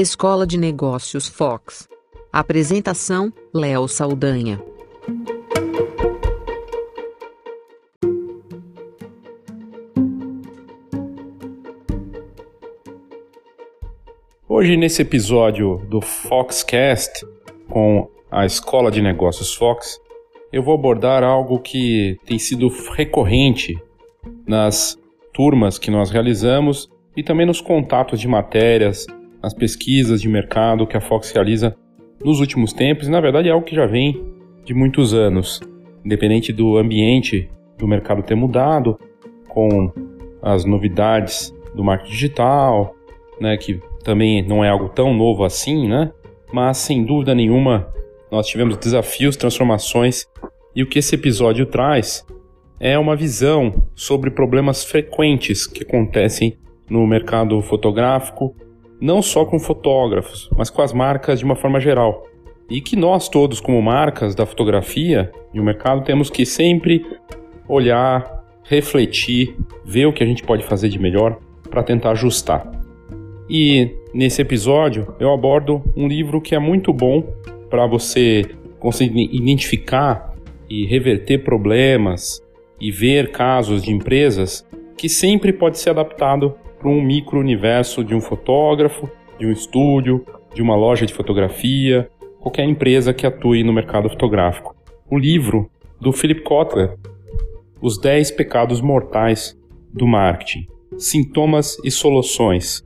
Escola de Negócios Fox. Apresentação: Léo Saldanha. Hoje, nesse episódio do Foxcast com a Escola de Negócios Fox, eu vou abordar algo que tem sido recorrente nas turmas que nós realizamos e também nos contatos de matérias, nas pesquisas de mercado que a Fox realiza nos últimos tempos, e na verdade é algo que já vem de muitos anos, independente do ambiente do mercado ter mudado, com as novidades do marketing digital, né, que também não é algo tão novo assim, né? Mas sem dúvida nenhuma nós tivemos desafios, transformações e o que esse episódio traz é uma visão sobre problemas frequentes que acontecem no mercado fotográfico, não só com fotógrafos, mas com as marcas de uma forma geral. E que nós todos, como marcas da fotografia e o mercado, temos que sempre olhar, refletir, ver o que a gente pode fazer de melhor para tentar ajustar. E nesse episódio eu abordo um livro que é muito bom para você conseguir identificar e reverter problemas, e ver casos de empresas que sempre pode ser adaptado para um micro-universo de um fotógrafo, de um estúdio, de uma loja de fotografia, qualquer empresa que atue no mercado fotográfico. O livro do Philip Kotler, Os 10 Pecados Mortais do Marketing, Sintomas e Soluções.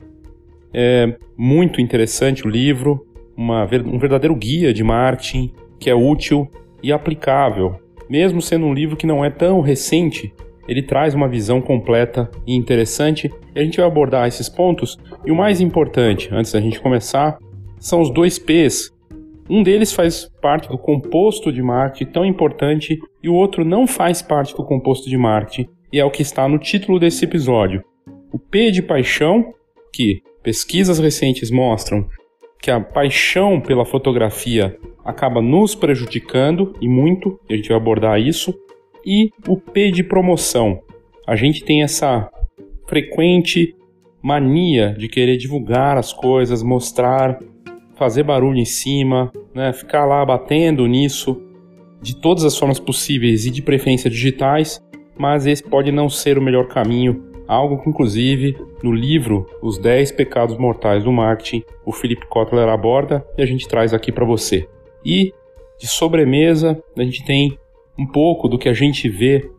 É muito interessante o livro, uma, um verdadeiro guia de marketing que é útil e aplicável mesmo sendo um livro que não é tão recente, ele traz uma visão completa e interessante e a gente vai abordar esses pontos. E o mais importante, antes da gente começar, são os dois P's. Um deles faz parte do composto de marketing tão importante e o outro não faz parte do composto de marketing e é o que está no título desse episódio. O P de paixão, que pesquisas recentes mostram que a paixão pela fotografia acaba nos prejudicando e muito, e a gente vai abordar isso. E o P de promoção. A gente tem essa frequente mania de querer divulgar as coisas, mostrar, fazer barulho em cima, né, ficar lá batendo nisso de todas as formas possíveis e de preferência digitais, mas esse pode não ser o melhor caminho algo que inclusive no livro Os 10 Pecados Mortais do Marketing, o Philip Kotler aborda e a gente traz aqui para você. E de sobremesa, a gente tem um pouco do que a gente vê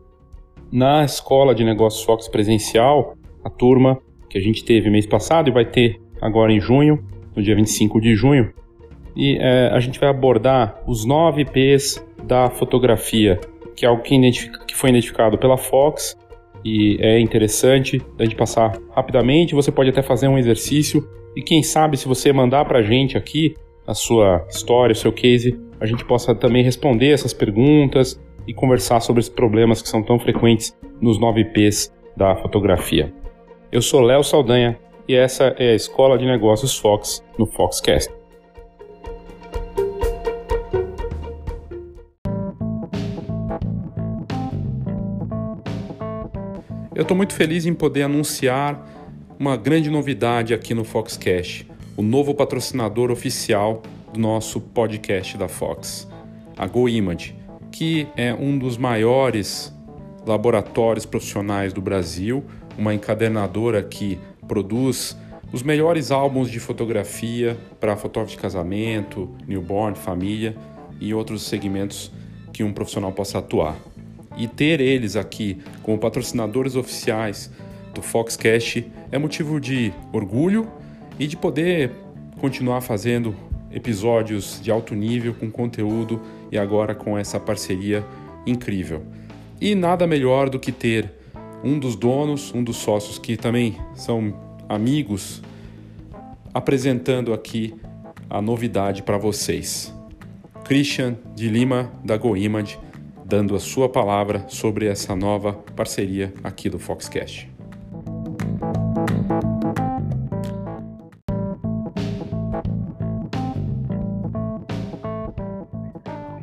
na Escola de Negócios Fox presencial, a turma que a gente teve mês passado e vai ter agora em junho, no dia 25 de junho. E é, a gente vai abordar os 9 P's da fotografia, que é algo que, que foi identificado pela Fox e é interessante a gente passar rapidamente. Você pode até fazer um exercício e quem sabe se você mandar para a gente aqui a sua história, o seu case, a gente possa também responder essas perguntas e conversar sobre os problemas que são tão frequentes nos 9 P's da fotografia. Eu sou Léo Saldanha e essa é a Escola de Negócios Fox no Foxcast. Eu estou muito feliz em poder anunciar uma grande novidade aqui no Foxcast, o novo patrocinador oficial do nosso podcast da Fox, a GoImage, que é um dos maiores laboratórios profissionais do Brasil, uma encadernadora que produz os melhores álbuns de fotografia para fotógrafo de casamento, newborn, família e outros segmentos que um profissional possa atuar. E ter eles aqui como patrocinadores oficiais do Foxcast é motivo de orgulho e de poder continuar fazendo episódios de alto nível com conteúdo e agora com essa parceria incrível. E nada melhor do que ter um dos donos, um dos sócios que também são amigos, apresentando aqui a novidade para vocês. Christian de Lima da GoImage dando a sua palavra sobre essa nova parceria aqui do Foxcast.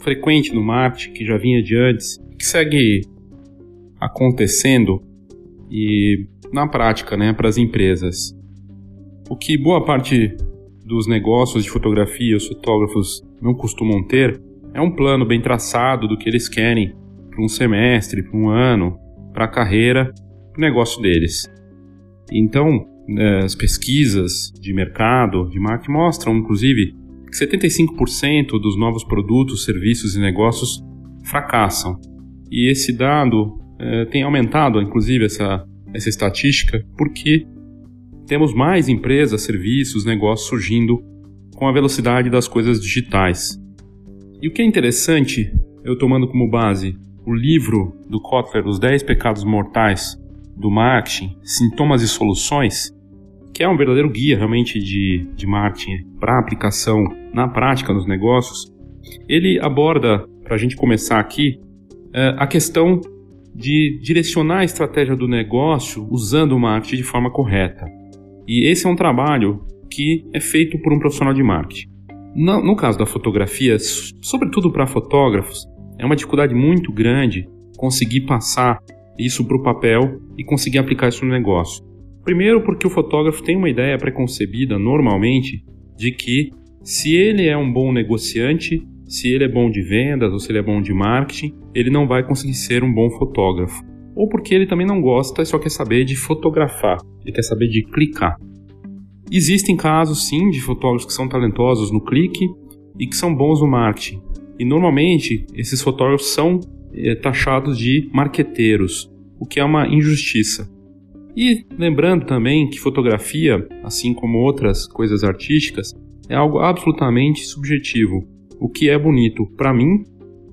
frequente no marketing que já vinha de antes, que segue acontecendo e na prática, né, para as empresas. O que boa parte dos negócios de fotografia, os fotógrafos não costumam ter, é um plano bem traçado do que eles querem para um semestre, para um ano, para a carreira, para o negócio deles. Então, né, as pesquisas de mercado, de marketing, mostram, inclusive, 75% dos novos produtos, serviços e negócios fracassam. E esse dado é, tem aumentado, inclusive, essa, essa estatística, porque temos mais empresas, serviços, negócios surgindo com a velocidade das coisas digitais. E o que é interessante, eu tomando como base o livro do Kotler, Os 10 Pecados Mortais do Marketing, Sintomas e Soluções, que é um verdadeiro guia realmente de, de marketing para aplicação na prática nos negócios, ele aborda, para a gente começar aqui, é, a questão de direcionar a estratégia do negócio usando o marketing de forma correta. E esse é um trabalho que é feito por um profissional de marketing. No, no caso da fotografia, sobretudo para fotógrafos, é uma dificuldade muito grande conseguir passar isso para o papel e conseguir aplicar isso no negócio. Primeiro, porque o fotógrafo tem uma ideia preconcebida, normalmente, de que se ele é um bom negociante, se ele é bom de vendas ou se ele é bom de marketing, ele não vai conseguir ser um bom fotógrafo. Ou porque ele também não gosta e só quer saber de fotografar, ele quer saber de clicar. Existem casos, sim, de fotógrafos que são talentosos no clique e que são bons no marketing. E normalmente esses fotógrafos são é, taxados de marqueteiros, o que é uma injustiça. E lembrando também que fotografia, assim como outras coisas artísticas, é algo absolutamente subjetivo. O que é bonito para mim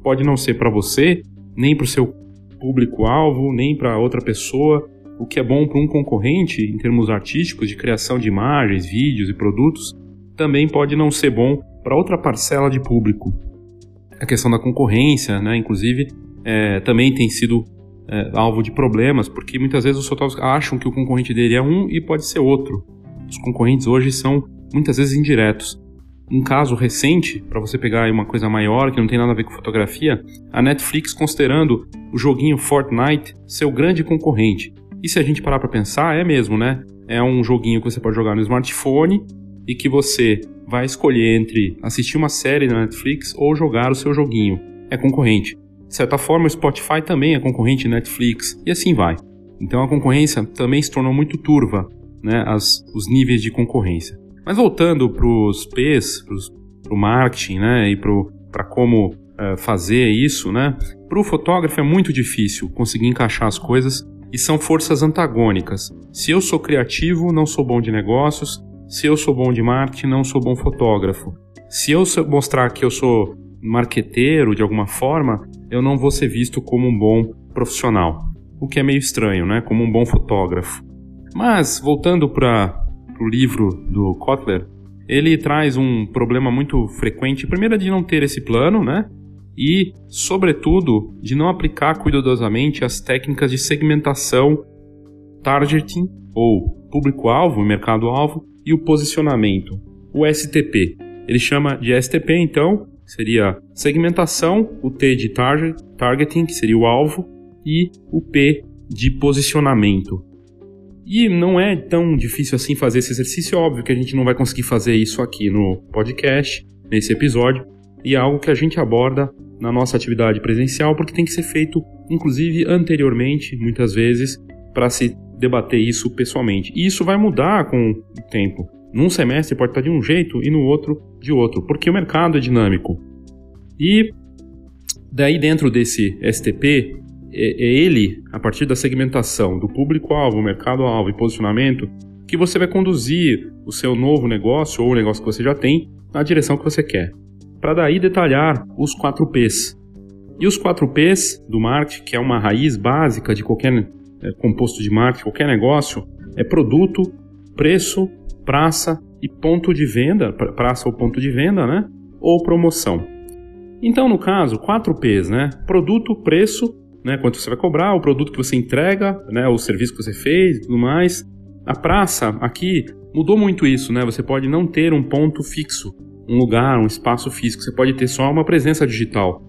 pode não ser para você, nem para o seu público-alvo, nem para outra pessoa. O que é bom para um concorrente em termos artísticos de criação de imagens, vídeos e produtos, também pode não ser bom para outra parcela de público. A questão da concorrência, né, inclusive, é, também tem sido é, alvo de problemas, porque muitas vezes os fotógrafos acham que o concorrente dele é um e pode ser outro. Os concorrentes hoje são muitas vezes indiretos. Um caso recente, para você pegar uma coisa maior que não tem nada a ver com fotografia, a Netflix considerando o joguinho Fortnite seu grande concorrente. E se a gente parar para pensar, é mesmo, né? É um joguinho que você pode jogar no smartphone e que você vai escolher entre assistir uma série na Netflix ou jogar o seu joguinho. É concorrente. De certa forma, o Spotify também é concorrente Netflix e assim vai. Então a concorrência também se tornou muito turva, né, as, os níveis de concorrência. Mas voltando para os P's, para o marketing né, e para como uh, fazer isso, né, para o fotógrafo é muito difícil conseguir encaixar as coisas e são forças antagônicas. Se eu sou criativo, não sou bom de negócios. Se eu sou bom de marketing, não sou bom fotógrafo. Se eu mostrar que eu sou marqueteiro de alguma forma, eu não vou ser visto como um bom profissional. O que é meio estranho, né? Como um bom fotógrafo. Mas, voltando para o livro do Kotler, ele traz um problema muito frequente. Primeiro, é de não ter esse plano, né? E, sobretudo, de não aplicar cuidadosamente as técnicas de segmentação, targeting, ou público-alvo, mercado-alvo, e o posicionamento, o STP. Ele chama de STP, então, seria segmentação, o T de target, targeting, que seria o alvo, e o P de posicionamento. E não é tão difícil assim fazer esse exercício, é óbvio que a gente não vai conseguir fazer isso aqui no podcast, nesse episódio, e é algo que a gente aborda na nossa atividade presencial, porque tem que ser feito, inclusive, anteriormente, muitas vezes, para se debater isso pessoalmente. E isso vai mudar com o tempo. Num semestre pode estar de um jeito e no outro de outro, porque o mercado é dinâmico. E daí dentro desse STP, é, é ele, a partir da segmentação do público-alvo, mercado-alvo e posicionamento, que você vai conduzir o seu novo negócio ou o negócio que você já tem na direção que você quer. Para daí detalhar os 4 P's. E os 4 P's do marketing, que é uma raiz básica de qualquer é, composto de marketing, qualquer negócio, é produto, preço, praça e ponto de venda, praça ou ponto de venda, né? Ou promoção. Então, no caso, 4 P's, né? Produto, preço, né? Quanto você vai cobrar, o produto que você entrega, né? O serviço que você fez, tudo mais. A praça aqui mudou muito isso, né? Você pode não ter um ponto fixo, um lugar, um espaço físico. Você pode ter só uma presença digital,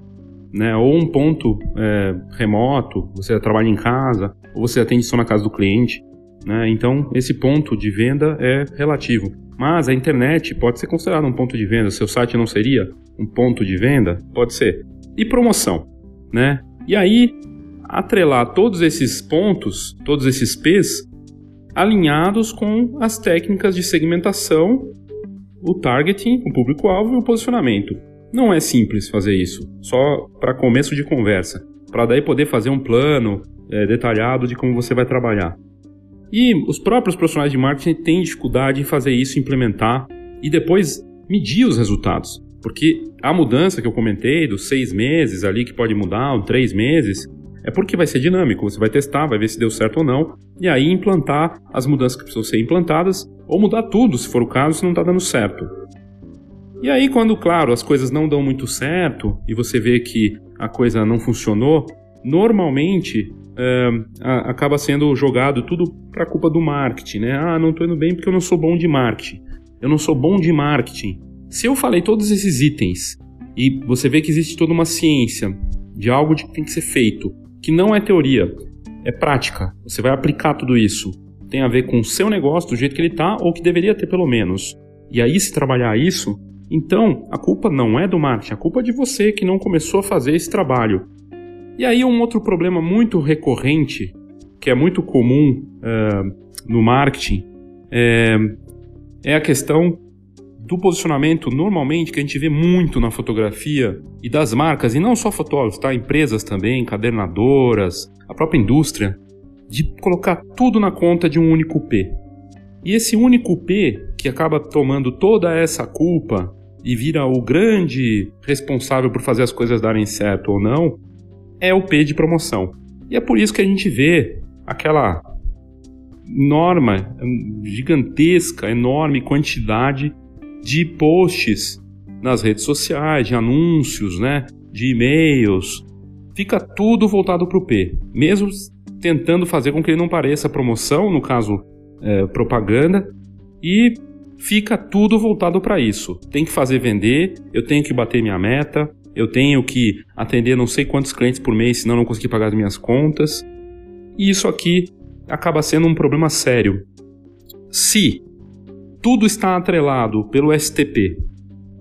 né? Ou um ponto é, remoto. Você trabalha em casa, ou você atende só na casa do cliente. Né? Então, esse ponto de venda é relativo. Mas a internet pode ser considerada um ponto de venda. Seu site não seria um ponto de venda? Pode ser. E promoção, né? E aí, atrelar todos esses pontos, todos esses P's, alinhados com as técnicas de segmentação, o targeting, o público-alvo e o posicionamento. Não é simples fazer isso, só para começo de conversa, para daí poder fazer um plano é, detalhado de como você vai trabalhar. E os próprios profissionais de marketing têm dificuldade em fazer isso, implementar e depois medir os resultados. Porque a mudança que eu comentei dos seis meses ali que pode mudar, ou três meses, é porque vai ser dinâmico. Você vai testar, vai ver se deu certo ou não, e aí implantar as mudanças que precisam ser implantadas, ou mudar tudo, se for o caso, se não está dando certo. E aí, quando, claro, as coisas não dão muito certo e você vê que a coisa não funcionou, normalmente é, acaba sendo jogado tudo para culpa do marketing, né? Ah, não estou indo bem porque eu não sou bom de marketing. Eu não sou bom de marketing. Se eu falei todos esses itens e você vê que existe toda uma ciência de algo que tem que ser feito, que não é teoria, é prática. Você vai aplicar tudo isso. Tem a ver com o seu negócio, do jeito que ele está, ou que deveria ter pelo menos. E aí, se trabalhar isso, então a culpa não é do marketing, a culpa é de você que não começou a fazer esse trabalho. E aí um outro problema muito recorrente, que é muito comum uh, no marketing, é, é a questão do posicionamento, normalmente, que a gente vê muito na fotografia e das marcas, e não só fotógrafos, tá? Empresas também, encadernadoras, a própria indústria, de colocar tudo na conta de um único P. E esse único P, que acaba tomando toda essa culpa e vira o grande responsável por fazer as coisas darem certo ou não, é o P de promoção. E é por isso que a gente vê aquela norma gigantesca, enorme quantidade de posts nas redes sociais, de anúncios, né, de e-mails. Fica tudo voltado para o P, mesmo tentando fazer com que ele não pareça promoção, no caso é, propaganda, e fica tudo voltado para isso. Tem que fazer vender, eu tenho que bater minha meta, eu tenho que atender não sei quantos clientes por mês, senão não conseguir pagar as minhas contas. E isso aqui acaba sendo um problema sério. Se tudo está atrelado pelo STP,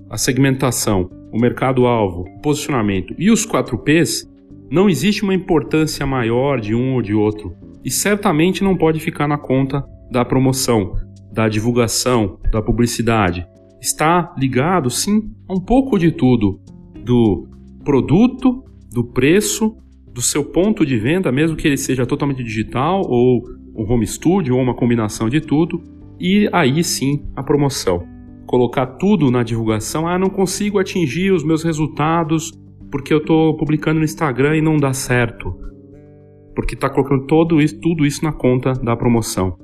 a segmentação, o mercado-alvo, posicionamento e os 4 Ps, não existe uma importância maior de um ou de outro. E certamente não pode ficar na conta da promoção, da divulgação, da publicidade. Está ligado, sim, a um pouco de tudo, do produto, do preço, do seu ponto de venda, mesmo que ele seja totalmente digital ou um home studio ou uma combinação de tudo, e aí sim a promoção. Colocar tudo na divulgação, ah, não consigo atingir os meus resultados porque eu estou publicando no Instagram e não dá certo. Porque está colocando todo isso, tudo isso na conta da promoção.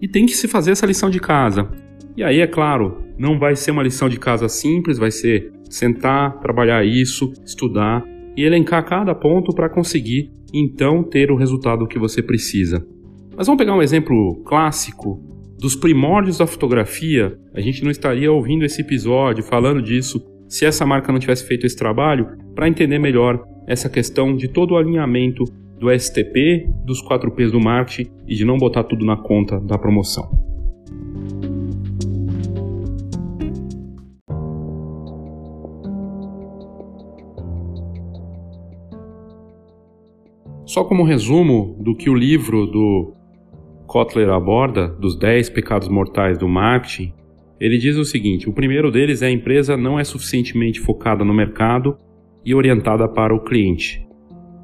E tem que se fazer essa lição de casa. E aí, é claro, não vai ser uma lição de casa simples, vai ser sentar, trabalhar isso, estudar e elencar cada ponto para conseguir então ter o resultado que você precisa. Mas vamos pegar um exemplo clássico dos primórdios da fotografia. A gente não estaria ouvindo esse episódio falando disso se essa marca não tivesse feito esse trabalho para entender melhor essa questão de todo o alinhamento do STP, dos 4 Ps do marketing e de não botar tudo na conta da promoção. Só como resumo do que o livro do Kotler aborda, dos 10 pecados mortais do marketing, Ele diz o seguinte: o primeiro deles é a empresa não é suficientemente focada no mercado e orientada para o cliente.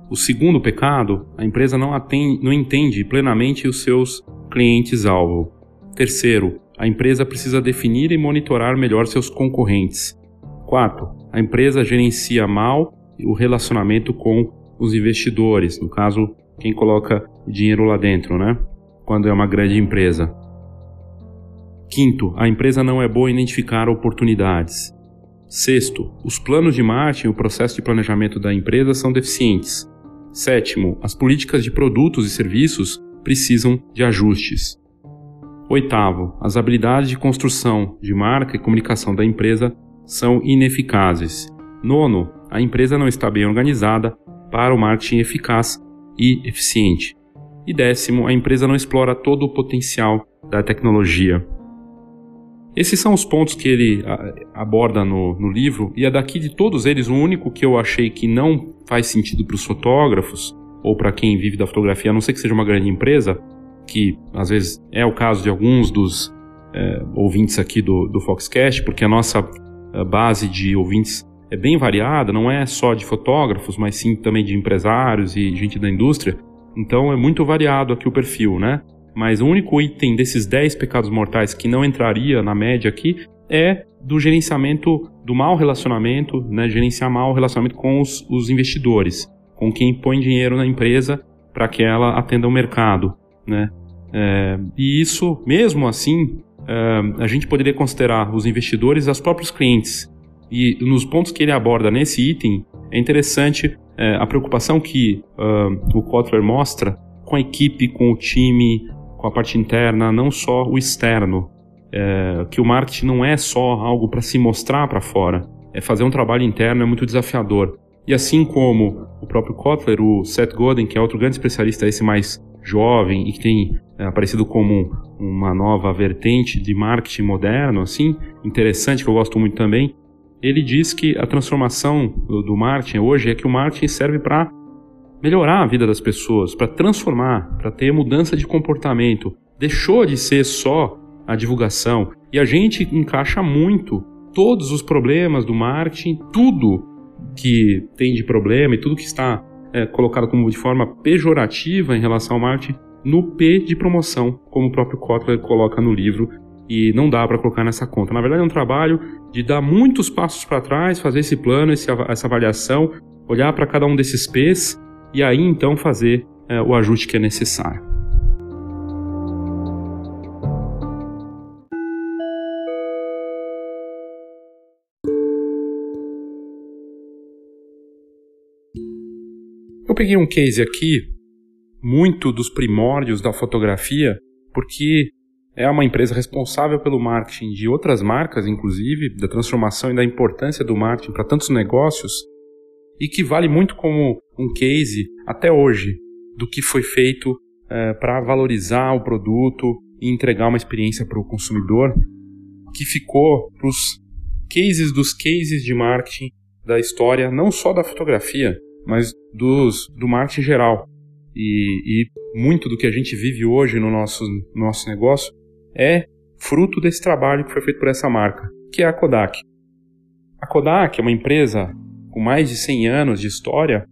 O segundo pecado, a empresa não, atende, não entende plenamente os seus clientes-alvo. Terceiro, a empresa precisa definir e monitorar melhor seus concorrentes. Quarto, a empresa gerencia mal o relacionamento com os investidores, no caso, quem coloca dinheiro lá dentro, né? Quando é uma grande empresa. Quinto, a empresa não é boa em identificar oportunidades. Sexto, os planos de marketing e o processo de planejamento da empresa são deficientes. Sétimo, as políticas de produtos e serviços precisam de ajustes. Oitavo, as habilidades de construção de marca e comunicação da empresa são ineficazes. Nono, a empresa não está bem organizada para o marketing eficaz e eficiente. E décimo, a empresa não explora todo o potencial da tecnologia. Esses são os pontos que ele aborda no, no livro, e é daqui de todos eles o único que eu achei que não faz sentido para os fotógrafos ou para quem vive da fotografia, a não ser que seja uma grande empresa, que às vezes é o caso de alguns dos é, ouvintes aqui do, do Foxcast, porque a nossa a base de ouvintes é bem variada, não é só de fotógrafos, mas sim também de empresários e gente da indústria. Então é muito variado aqui o perfil, né? Mas o único item desses 10 pecados mortais que não entraria na média aqui é do gerenciamento do mau relacionamento, né? Gerenciar mal o relacionamento com os, os investidores, com quem põe dinheiro na empresa para que ela atenda o mercado né? É, e isso, mesmo assim, é, a gente poderia considerar os investidores as próprios clientes. E nos pontos que ele aborda nesse item, é interessante é, a preocupação que uh, o Kotler mostra com a equipe, com o time, com a parte interna, não só o externo. É, que o marketing não é só algo para se mostrar para fora, é fazer um trabalho interno é muito desafiador. E assim como o próprio Kotler, o Seth Godin, que é outro grande especialista, esse mais jovem e que tem é, aparecido como uma nova vertente de marketing moderno, assim, interessante, que eu gosto muito também, ele diz que a transformação do, do marketing hoje é que o marketing serve para melhorar a vida das pessoas, para transformar, para ter mudança de comportamento. Deixou de ser só a divulgação. E a gente encaixa muito todos os problemas do marketing, tudo que tem de problema e tudo que está é, colocado como de forma pejorativa em relação ao marketing no P de promoção, como o próprio Kotler coloca no livro, e não dá para colocar nessa conta. Na verdade, é um trabalho de dar muitos passos para trás, fazer esse plano, essa avaliação, olhar para cada um desses P's e aí então fazer é, o ajuste que é necessário. Eu peguei um case aqui, muito dos primórdios da fotografia, porque é uma empresa responsável pelo marketing de outras marcas, inclusive, da transformação e da importância do marketing para tantos negócios, e que vale muito como um case até hoje do que foi feito é, para valorizar o produto e entregar uma experiência para o consumidor, que ficou para os cases dos cases de marketing da história, não só da fotografia, mas dos, do marketing geral. E, e, muito do que a gente vive hoje no nosso, nosso negócio é fruto desse trabalho que foi feito por essa marca, que é a Kodak. A Kodak é uma empresa com mais de 100 anos de história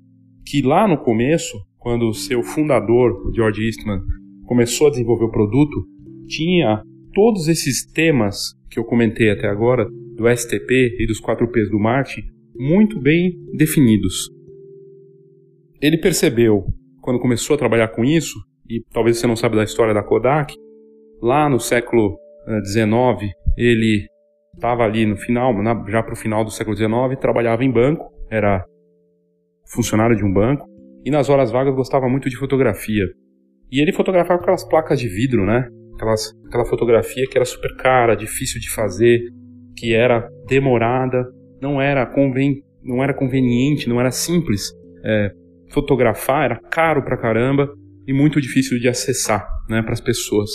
que lá no começo, quando o seu fundador, George Eastman, começou a desenvolver o produto, tinha todos esses temas que eu comentei até agora, do STP e dos 4 Ps do marketing, muito bem definidos ele percebeu, quando começou a trabalhar com isso, e talvez você não saiba da história da Kodak, lá no século XIX, eh, ele estava ali no final, já para o final do século XIX, trabalhava em banco, era funcionário de um banco, e nas horas vagas gostava muito de fotografia. E ele fotografava aquelas placas de vidro, né? Aquelas, aquela fotografia que era super cara, difícil de fazer, que era demorada, não era, conven, não era conveniente, não era simples é, fotografar era caro pra caramba e muito difícil de acessar né, para as pessoas.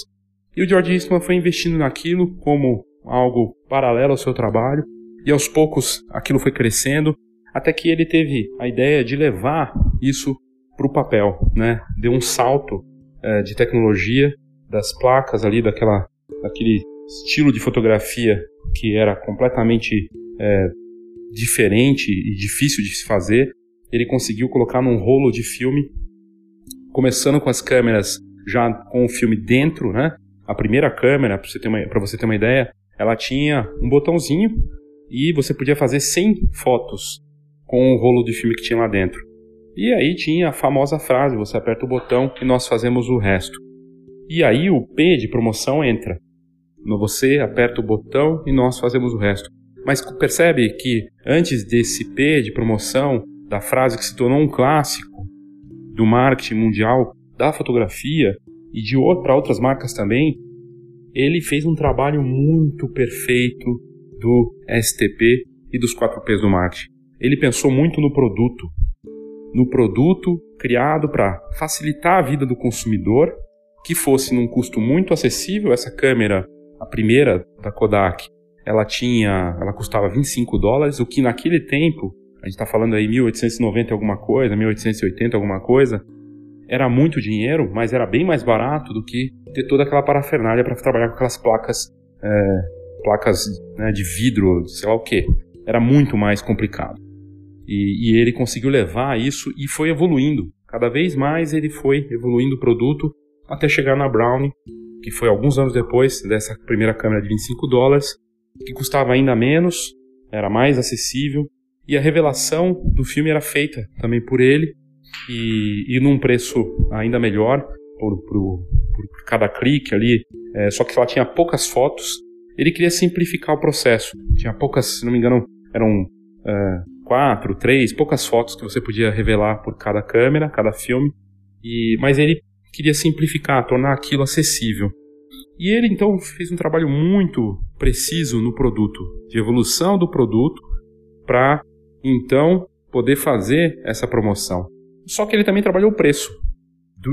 E o George Eastman foi investindo naquilo como algo paralelo ao seu trabalho, e aos poucos aquilo foi crescendo, até que ele teve a ideia de levar isso para o papel, né? Deu um salto é, de tecnologia das placas ali, daquela, daquele estilo de fotografia que era completamente é, diferente e difícil de se fazer, ele conseguiu colocar num rolo de filme, começando com as câmeras já com o filme dentro, né? A primeira câmera, para você, ter uma, você ter uma ideia, ela tinha um botãozinho e você podia fazer 100 fotos com o rolo de filme que tinha lá dentro. E aí tinha a famosa frase: você aperta o botão e nós fazemos o resto. E aí o P de promoção entra. Você aperta o botão e nós fazemos o resto. Mas percebe que antes desse P de promoção, da frase que se tornou um clássico do marketing mundial da fotografia e de para outras marcas também, ele fez um trabalho muito perfeito do STP e dos 4Ps do marketing. Ele pensou muito no produto, no produto criado para facilitar a vida do consumidor, que fosse num custo muito acessível. Essa câmera, a primeira da Kodak, ela tinha, ela custava 25 dólares, o que naquele tempo, a gente está falando aí 1890 alguma coisa, 1880 alguma coisa, era muito dinheiro, mas era bem mais barato do que ter toda aquela parafernália para trabalhar com aquelas placas, é, placas né, de vidro, sei lá o que. Era muito mais complicado. E, e ele conseguiu levar isso e foi evoluindo. Cada vez mais ele foi evoluindo o produto até chegar na Brownie, que foi alguns anos depois dessa primeira câmera de 25 dólares, que custava ainda menos, era mais acessível, e a revelação do filme era feita também por ele, e, e num preço ainda melhor, por, por, por cada clique ali, é, só que ela tinha poucas fotos, ele queria simplificar o processo. Tinha poucas, se não me engano, eram é, quatro, três, poucas fotos que você podia revelar por cada câmera, cada filme, e, mas ele queria simplificar, tornar aquilo acessível. E ele então fez um trabalho muito preciso no produto, de evolução do produto, para então poder fazer essa promoção. Só que ele também trabalhou o preço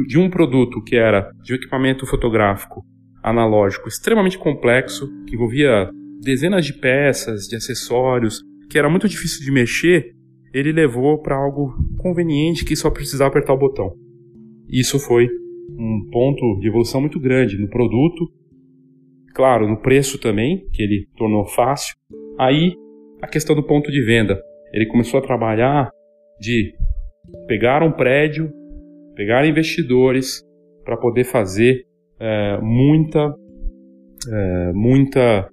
de um produto que era de um equipamento fotográfico analógico extremamente complexo, que envolvia dezenas de peças, de acessórios, que era muito difícil de mexer, ele levou para algo conveniente que só precisava apertar o botão. Isso foi um ponto de evolução muito grande no produto claro, no preço também, que ele tornou fácil. Aí, a questão do ponto de venda. Ele começou a trabalhar de pegar um prédio, pegar investidores para poder fazer é, muita, é, muita, é,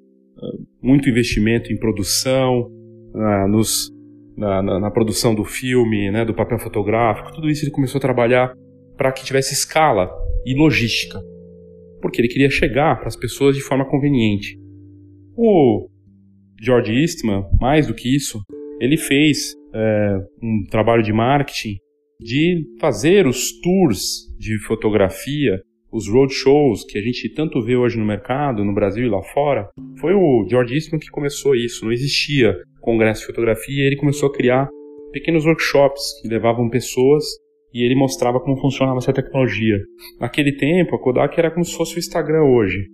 muito investimento em produção, na, nos, na, na, na, produção do filme, né, do papel fotográfico, tudo isso ele começou a trabalhar para que tivesse escala e logística porque ele queria chegar para as pessoas de forma conveniente. O George Eastman, mais do que isso, ele fez é, um trabalho de marketing de fazer os tours de fotografia, os roadshows que a gente tanto vê hoje no mercado, no Brasil e lá fora. Foi o George Eastman que começou isso. Não existia congresso de fotografia e ele começou a criar pequenos workshops que levavam pessoas e ele mostrava como funcionava essa tecnologia. Naquele tempo, a Kodak era como se fosse o Instagram hoje.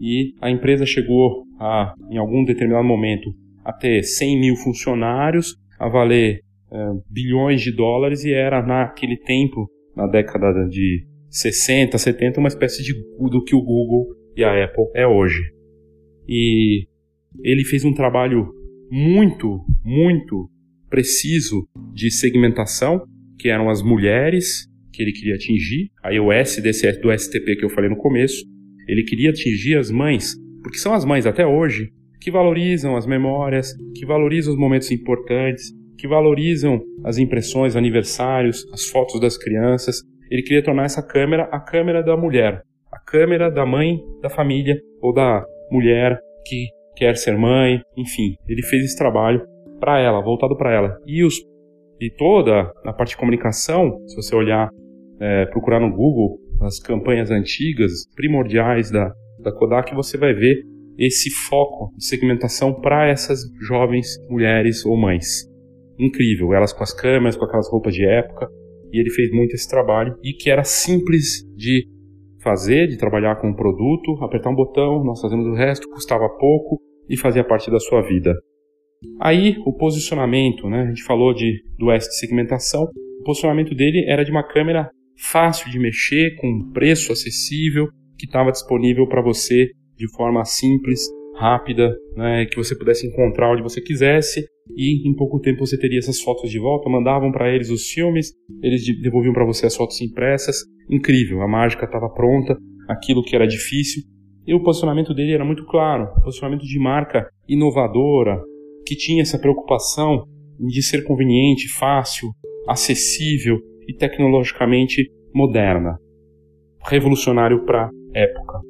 E a empresa chegou a, em algum determinado momento, a ter 100 mil funcionários, a valer é, bilhões de dólares e era naquele tempo, na década de 60, 70, uma espécie de do que o Google e a Apple é hoje. E ele fez um trabalho muito, muito preciso de segmentação que eram as mulheres que ele queria atingir, aí o S desse do STP que eu falei no começo, ele queria atingir as mães, porque são as mães até hoje que valorizam as memórias, que valorizam os momentos importantes, que valorizam as impressões, aniversários, as fotos das crianças. Ele queria tornar essa câmera a câmera da mulher, a câmera da mãe da família ou da mulher que quer ser mãe, enfim, ele fez esse trabalho para ela, voltado para ela. E os e toda a parte de comunicação, se você olhar, é, procurar no Google as campanhas antigas, primordiais da, da Kodak, você vai ver esse foco de segmentação para essas jovens mulheres ou mães. Incrível, elas com as câmeras, com aquelas roupas de época, e ele fez muito esse trabalho e que era simples de fazer, de trabalhar com o um produto, apertar um botão, nós fazemos o resto, custava pouco e fazia parte da sua vida. Aí o posicionamento, né? A gente falou de, do S de segmentação. O posicionamento dele era de uma câmera fácil de mexer, com preço acessível, que estava disponível para você de forma simples, rápida, né, que você pudesse encontrar onde você quisesse. E em pouco tempo você teria essas fotos de volta, mandavam para eles os filmes, eles devolviam para você as fotos impressas, incrível, a mágica estava pronta, aquilo que era difícil, e o posicionamento dele era muito claro, posicionamento de marca inovadora, que tinha essa preocupação de ser conveniente, fácil, acessível e tecnologicamente moderna, revolucionário para época.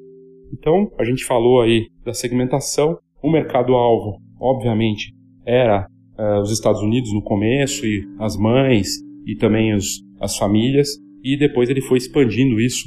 Então, a gente falou aí da segmentação, o mercado-alvo, obviamente, era uh, os Estados Unidos no começo, e as mães, e também os, as famílias, e depois ele foi expandindo isso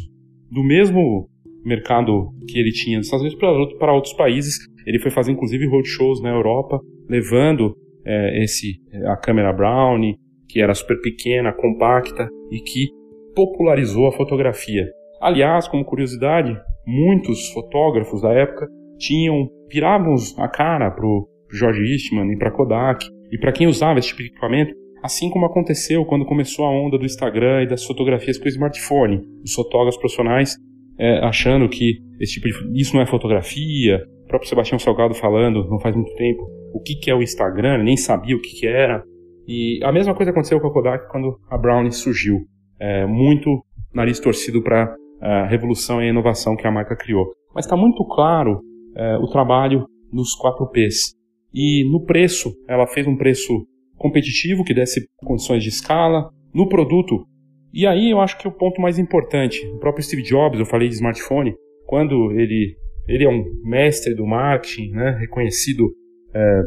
do mesmo mercado que ele tinha nos Estados Unidos para outros países. Ele foi fazer inclusive roadshows na Europa, levando é, esse a câmera Brownie, que era super pequena, compacta e que popularizou a fotografia. Aliás, como curiosidade, muitos fotógrafos da época tinham viravam a cara pro George Eastman e para Kodak e para quem usava esse tipo de equipamento, assim como aconteceu quando começou a onda do Instagram e das fotografias com smartphone. Os fotógrafos profissionais é, achando que esse tipo de, isso não é fotografia. O próprio Sebastião Salgado falando, não faz muito tempo, o que, que é o Instagram, nem sabia o que, que era. E a mesma coisa aconteceu com a Kodak quando a Brownie surgiu. É, muito nariz torcido para a revolução e a inovação que a marca criou. Mas está muito claro é, o trabalho nos 4Ps. E no preço, ela fez um preço competitivo que desse condições de escala. No produto, e aí eu acho que é o ponto mais importante, o próprio Steve Jobs, eu falei de smartphone, quando ele, ele é um mestre do marketing, né, reconhecido é,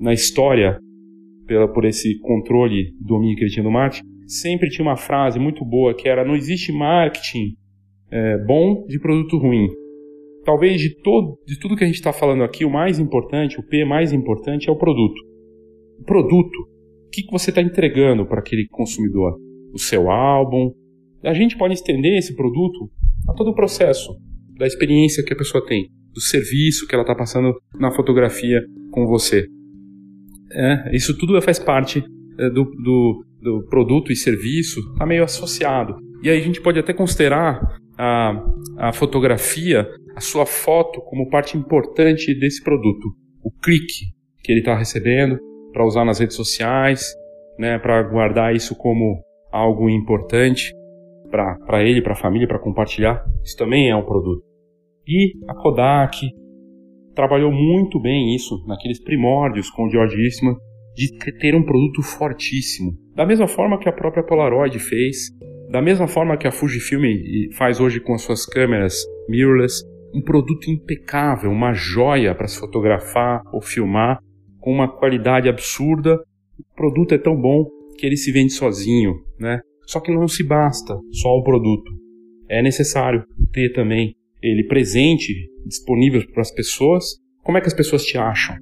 na história pela, por esse controle do domínio que ele tinha do marketing, sempre tinha uma frase muito boa que era: não existe marketing é, bom de produto ruim. Talvez de, todo, de tudo que a gente está falando aqui, o mais importante, o P mais importante é o produto. O produto, o que, que você está entregando para aquele consumidor? o seu álbum. A gente pode estender esse produto a todo o processo da experiência que a pessoa tem, do serviço que ela está passando na fotografia com você. É, isso tudo faz parte é, do, do, do, produto e serviço, está meio associado. E aí a gente pode até considerar a, a fotografia, a sua foto, como parte importante desse produto. O clique que ele está recebendo para usar nas redes sociais, né, para guardar isso como algo importante para ele, para a família, para compartilhar, isso também é um produto. E a Kodak trabalhou muito bem isso naqueles primórdios com o George Eastman de ter um produto fortíssimo. Da mesma forma que a própria Polaroid fez, da mesma forma que a Fujifilm faz hoje com as suas câmeras mirrorless, um produto impecável, uma joia para se fotografar ou filmar, com uma qualidade absurda. O produto é tão bom que ele se vende sozinho, né? Só que não se basta só o produto. É necessário ter também ele presente, disponível para as pessoas. Como é que as pessoas te acham?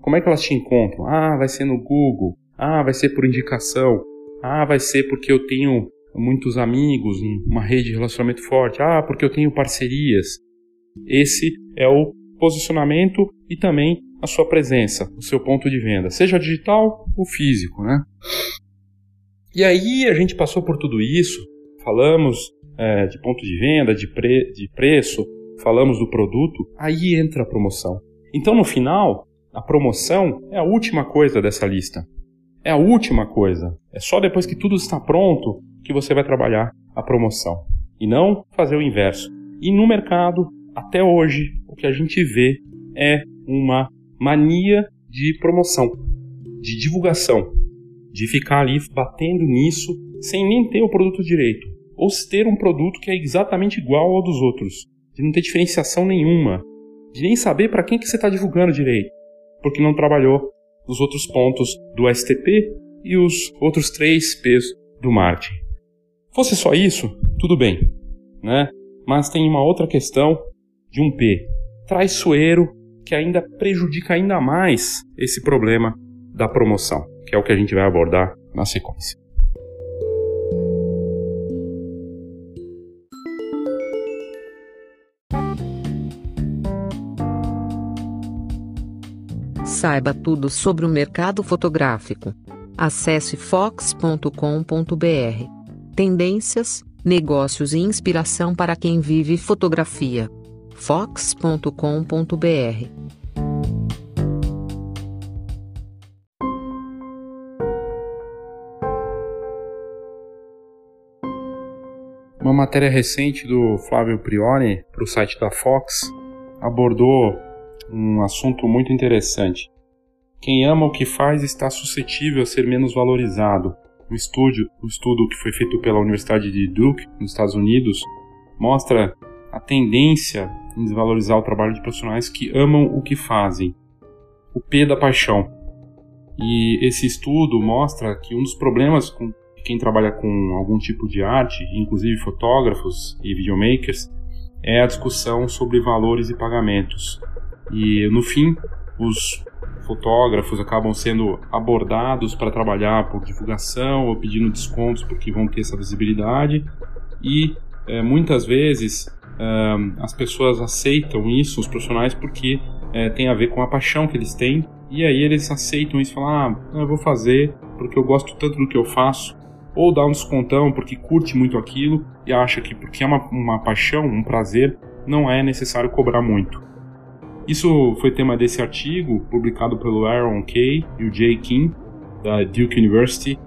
Como é que elas te encontram? Ah, vai ser no Google. Ah, vai ser por indicação. Ah, vai ser porque eu tenho muitos amigos, uma rede de relacionamento forte. Ah, porque eu tenho parcerias. Esse é o posicionamento e também a sua presença, o seu ponto de venda, seja digital ou físico, né? E aí a gente passou por tudo isso, falamos é, de ponto de venda, de, pre de preço, falamos do produto, aí entra a promoção. Então no final, a promoção é a última coisa dessa lista. É a última coisa. É só depois que tudo está pronto que você vai trabalhar a promoção. E não fazer o inverso. E no mercado, até hoje, o que a gente vê é uma mania de promoção, de divulgação de ficar ali batendo nisso sem nem ter o produto direito, ou se ter um produto que é exatamente igual ao dos outros, de não ter diferenciação nenhuma, de nem saber para quem que você está divulgando direito, porque não trabalhou os outros pontos do STP e os outros três P's do marketing. Fosse só isso, tudo bem, né? Mas tem uma outra questão de um P traiçoeiro que ainda prejudica ainda mais esse problema da promoção que é o que a gente vai abordar na sequência. Saiba tudo sobre o mercado fotográfico. Acesse fox.com.br. Tendências, negócios e inspiração para quem vive fotografia. fox.com.br. Uma matéria recente do Flávio Priori para o site da Fox abordou um assunto muito interessante. Quem ama o que faz está suscetível a ser menos valorizado. O estudo, o estudo que foi feito pela Universidade de Duke, nos Estados Unidos, mostra a tendência em desvalorizar o trabalho de profissionais que amam o que fazem. O P da paixão. E esse estudo mostra que um dos problemas com quem trabalha com algum tipo de arte, inclusive fotógrafos e videomakers, é a discussão sobre valores e pagamentos. E no fim, os fotógrafos acabam sendo abordados para trabalhar por divulgação ou pedindo descontos porque vão ter essa visibilidade. E é, muitas vezes é, as pessoas aceitam isso, os profissionais, porque é, tem a ver com a paixão que eles têm. E aí eles aceitam isso e falam, ah, eu vou fazer porque eu gosto tanto do que eu faço. Ou dá um descontão porque curte muito aquilo e acha que porque é uma, uma paixão, um prazer, não é necessário cobrar muito. Isso foi tema desse artigo, publicado pelo Aaron Kay e o Jay Kim, da Duke University,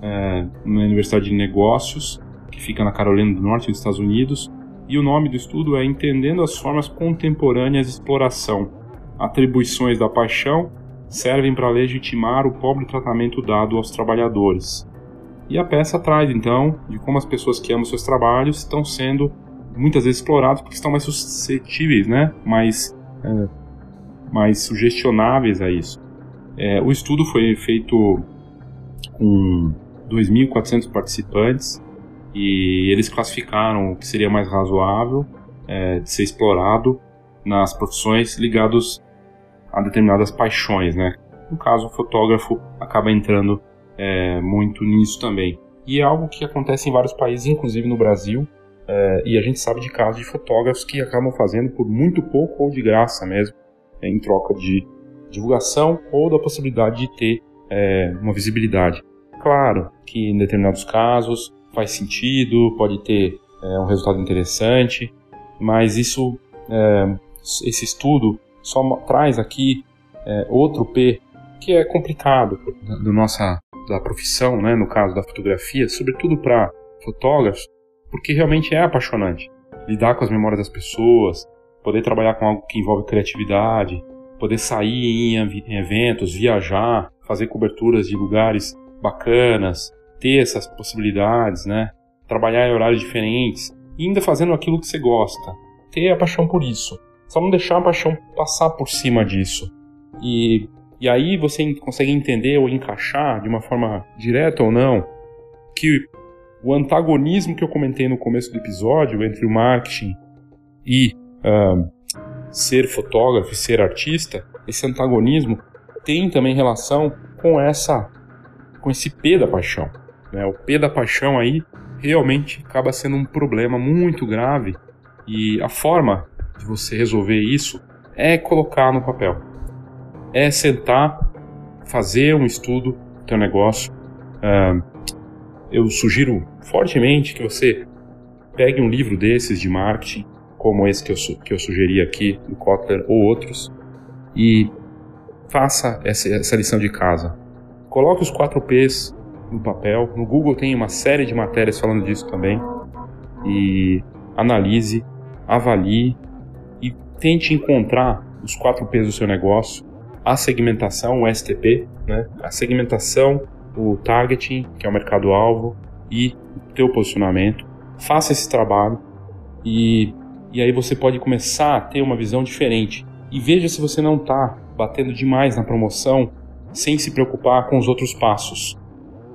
é, na Universidade de Negócios, que fica na Carolina do Norte, nos Estados Unidos. E o nome do estudo é Entendendo as Formas Contemporâneas de Exploração. Atribuições da paixão servem para legitimar o pobre tratamento dado aos trabalhadores. E a peça traz, então, de como as pessoas que amam seus trabalhos estão sendo muitas vezes exploradas porque estão mais suscetíveis, né? mais é, mais sugestionáveis a isso. É, o estudo foi feito com 2.400 participantes e eles classificaram o que seria mais razoável é, de ser explorado nas profissões ligadas a determinadas paixões, né? No caso, o fotógrafo acaba entrando é, muito nisso também. E é algo que acontece em vários países, inclusive no Brasil, é, e a gente sabe de casos de fotógrafos que acabam fazendo por muito pouco ou de graça mesmo, é, em troca de divulgação ou da possibilidade de ter é, uma visibilidade. Claro que em determinados casos faz sentido, pode ter é, um resultado interessante, mas isso, é, esse estudo só traz aqui é, outro P que é complicado do nossa da profissão, né, no caso da fotografia, sobretudo para fotógrafos, porque realmente é apaixonante. Lidar com as memórias das pessoas, poder trabalhar com algo que envolve criatividade, poder sair em eventos, viajar, fazer coberturas de lugares bacanas, ter essas possibilidades, né? Trabalhar em horários diferentes e ainda fazendo aquilo que você gosta. Ter a paixão por isso. Só não deixar a paixão passar por cima disso. E, e aí você consegue entender ou encaixar de uma forma direta ou não que o antagonismo que eu comentei no começo do episódio entre o marketing e uh, ser fotógrafo ser artista, esse antagonismo tem também relação com essa com esse P da paixão. Né? O P da paixão aí realmente acaba sendo um problema muito grave e a forma de você resolver isso é colocar no papel, é sentar, fazer um estudo do teu negócio, uh, eu sugiro fortemente que você pegue um livro desses de marketing, como esse que eu, que eu sugeri aqui, do Kotler ou outros, e faça essa, essa lição de casa. Coloque os 4 P's no papel. No Google tem uma série de matérias falando disso também. E analise, avalie e tente encontrar os 4 P's do seu negócio. A segmentação, o STP, né? a segmentação o targeting, que é o mercado-alvo, e o teu posicionamento. Faça esse trabalho e, e aí você pode começar a ter uma visão diferente. E veja se você não está batendo demais na promoção sem se preocupar com os outros passos.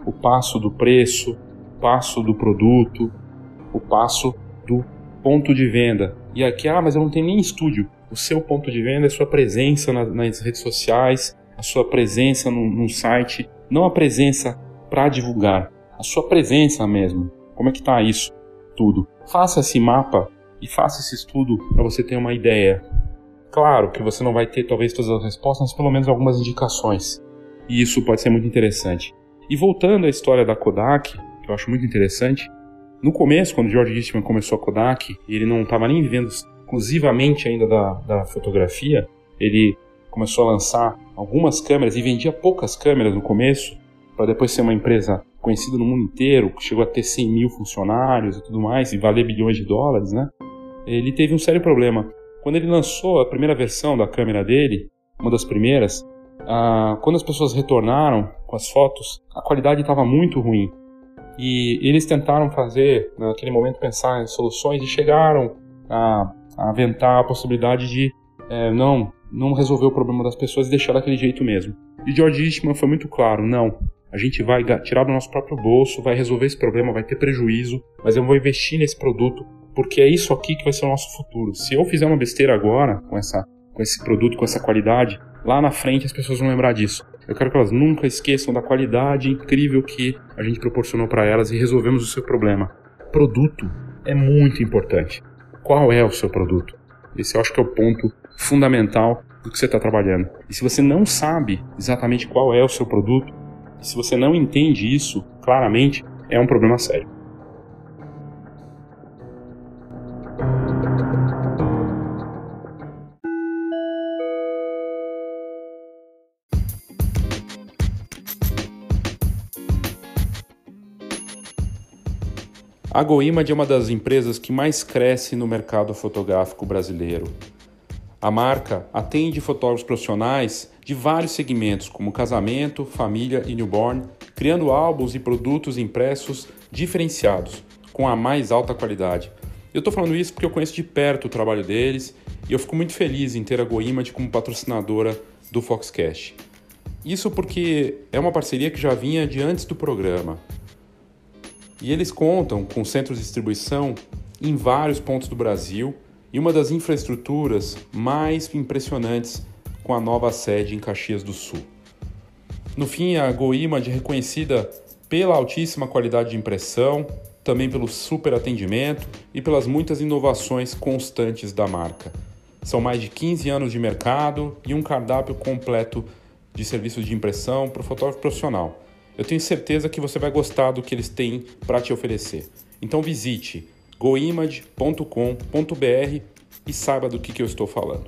O passo do preço, o passo do produto, o passo do ponto de venda. E aqui, ah, mas eu não tenho nem estúdio. O seu ponto de venda é sua presença nas redes sociais, a sua presença num, site não a presença para divulgar, a sua presença mesmo. Como é que está isso tudo? Faça esse mapa e faça esse estudo para você ter uma ideia. Claro que você não vai ter talvez todas as respostas, mas pelo menos algumas indicações. E isso pode ser muito interessante. E voltando à história da Kodak, que eu acho muito interessante, no começo, quando George Eastman começou a Kodak, ele não estava nem vivendo exclusivamente ainda da, da fotografia. Ele começou a lançar algumas câmeras e vendia poucas câmeras no começo, para depois ser uma empresa conhecida no mundo inteiro, que chegou a ter 100 mil funcionários e tudo mais, e valer bilhões de dólares, né? Ele teve um sério problema. Quando ele lançou a primeira versão da câmera dele, uma das primeiras, ah, quando as pessoas retornaram com as fotos, a qualidade estava muito ruim. E eles tentaram fazer, naquele momento, pensar em soluções e chegaram a, aventar a possibilidade de é, não, não resolver o problema das pessoas e deixar daquele jeito mesmo. E George Eastman foi muito claro: não, a gente vai tirar do nosso próprio bolso, vai resolver esse problema, vai ter prejuízo, mas eu vou investir nesse produto porque é isso aqui que vai ser o nosso futuro. Se eu fizer uma besteira agora com essa com esse produto, com essa qualidade, lá na frente as pessoas vão lembrar disso. Eu quero que elas nunca esqueçam da qualidade incrível que a gente proporcionou para elas e resolvemos o seu problema. Produto é muito importante. Qual é o seu produto? Esse eu acho que é o ponto fundamental do que você está trabalhando. E se você não sabe exatamente qual é o seu produto, se você não entende isso claramente, é um problema sério. A GoImage é uma das empresas que mais cresce no mercado fotográfico brasileiro. A marca atende fotógrafos profissionais de vários segmentos, como casamento, família e newborn, criando álbuns e produtos impressos diferenciados, com a mais alta qualidade. Eu estou falando isso porque eu conheço de perto o trabalho deles e eu fico muito feliz em ter a GoImage como patrocinadora do Foxcast. Isso porque é uma parceria que já vinha de antes do programa. E eles contam com centros de distribuição em vários pontos do Brasil e uma das infraestruturas mais impressionantes com a nova sede em Caxias do Sul. No fim, a GoImage é reconhecida pela altíssima qualidade de impressão, também pelo super atendimento e pelas muitas inovações constantes da marca. São mais de 15 anos de mercado e um cardápio completo de serviços de impressão para o fotógrafo profissional eu tenho certeza que você vai gostar do que eles têm para te oferecer. Então visite goimage.com.br e saiba do que, que eu estou falando.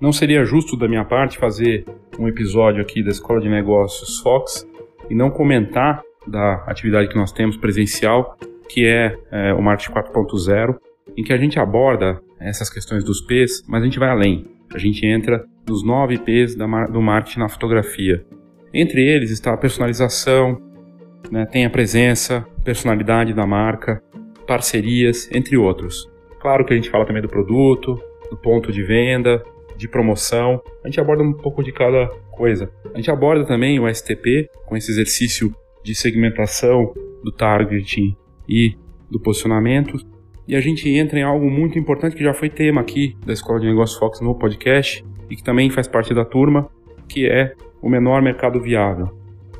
Não seria justo da minha parte fazer um episódio aqui da Escola de Negócios Fox e não comentar da atividade que nós temos presencial que é, é o Marketing 4.0, em que a gente aborda essas questões dos P's, mas a gente vai além. A gente entra nos nove P's do marketing na fotografia. Entre eles está a personalização, né, tem a presença, personalidade da marca, parcerias, entre outros. Claro que a gente fala também do produto, do ponto de venda, de promoção. A gente aborda um pouco de cada coisa. A gente aborda também o STP, com esse exercício de segmentação do targeting e do posicionamento. E a gente entra em algo muito importante que já foi tema aqui da Escola de Negócios Fox no podcast e que também faz parte da turma, que é o menor mercado viável.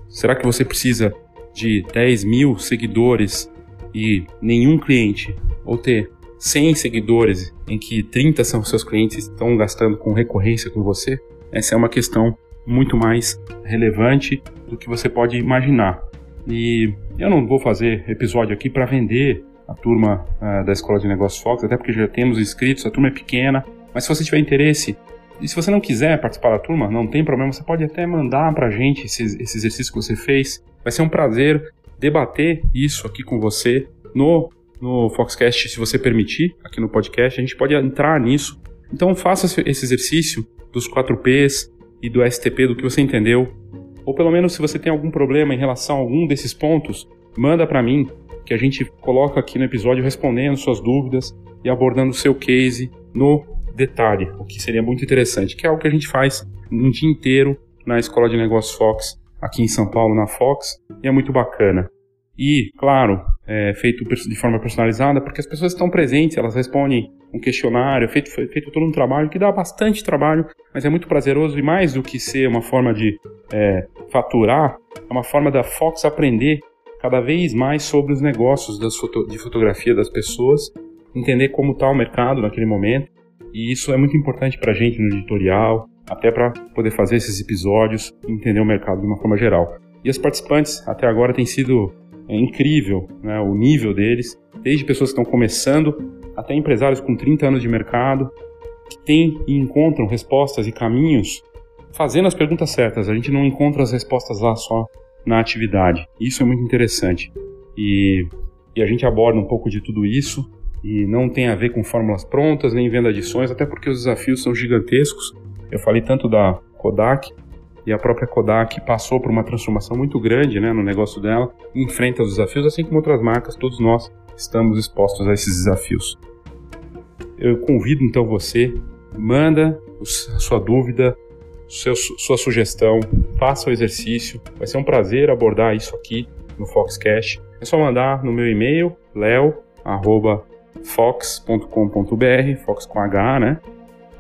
Será que você precisa de 10 mil seguidores e nenhum cliente, ou ter 100 seguidores em que 30 são seus clientes estão gastando com recorrência com você? Essa é uma questão muito mais relevante do que você pode imaginar. E eu não vou fazer episódio aqui para vender a turma uh, da Escola de Negócios Fox, até porque já temos inscritos, a turma é pequena. Mas se você tiver interesse, e se você não quiser participar da turma, não tem problema, você pode até mandar para a gente esse, esse exercício que você fez. Vai ser um prazer debater isso aqui com você no, no Foxcast, se você permitir, aqui no podcast. A gente pode entrar nisso. Então faça esse exercício dos 4Ps e do STP, do que você entendeu ou pelo menos se você tem algum problema em relação a algum desses pontos, manda para mim, que a gente coloca aqui no episódio respondendo suas dúvidas e abordando o seu case no detalhe, o que seria muito interessante, que é algo que a gente faz um dia inteiro na Escola de Negócios Fox, aqui em São Paulo, na Fox, e é muito bacana. E, claro, é feito de forma personalizada, porque as pessoas estão presentes, elas respondem um questionário, é feito, feito todo um trabalho que dá bastante trabalho, mas é muito prazeroso e mais do que ser uma forma de é, faturar, é uma forma da Fox aprender cada vez mais sobre os negócios foto, de fotografia das pessoas, entender como está o mercado naquele momento, e isso é muito importante para a gente no editorial, até para poder fazer esses episódios entender o mercado de uma forma geral. E os participantes até agora tem sido é, incrível né, o nível deles, desde pessoas que estão começando até empresários com 30 anos de mercado, que têm e encontram respostas e caminhos fazendo as perguntas certas. A gente não encontra as respostas lá só na atividade. Isso é muito interessante. E, e a gente aborda um pouco de tudo isso e não tem a ver com fórmulas prontas nem venda de sonhos, até porque os desafios são gigantescos. Eu falei tanto da Kodak e a própria Kodak passou por uma transformação muito grande né, no negócio dela, enfrenta os desafios, assim como outras marcas, todos nós estamos expostos a esses desafios. Eu convido então você, manda a sua dúvida, seu, sua sugestão, faça o exercício. Vai ser um prazer abordar isso aqui no Foxcast. É só mandar no meu e-mail, leo@fox.com.br, fox com H, né?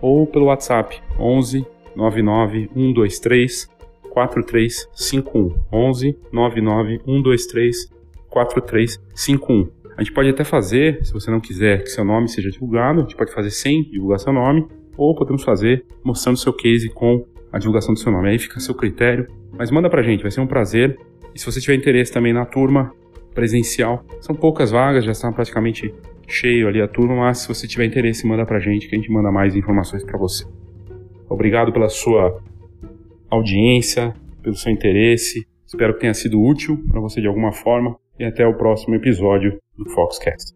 Ou pelo WhatsApp 11 99 123 4351 11 99 123 4351. A gente pode até fazer, se você não quiser que seu nome seja divulgado, a gente pode fazer sem divulgar seu nome, ou podemos fazer mostrando seu case com a divulgação do seu nome. Aí fica a seu critério. Mas manda pra gente, vai ser um prazer. E se você tiver interesse também na turma presencial, são poucas vagas, já está praticamente cheio ali a turma, mas se você tiver interesse, manda pra gente que a gente manda mais informações para você. Obrigado pela sua audiência, pelo seu interesse. Espero que tenha sido útil para você de alguma forma e até o próximo episódio do Foxcast.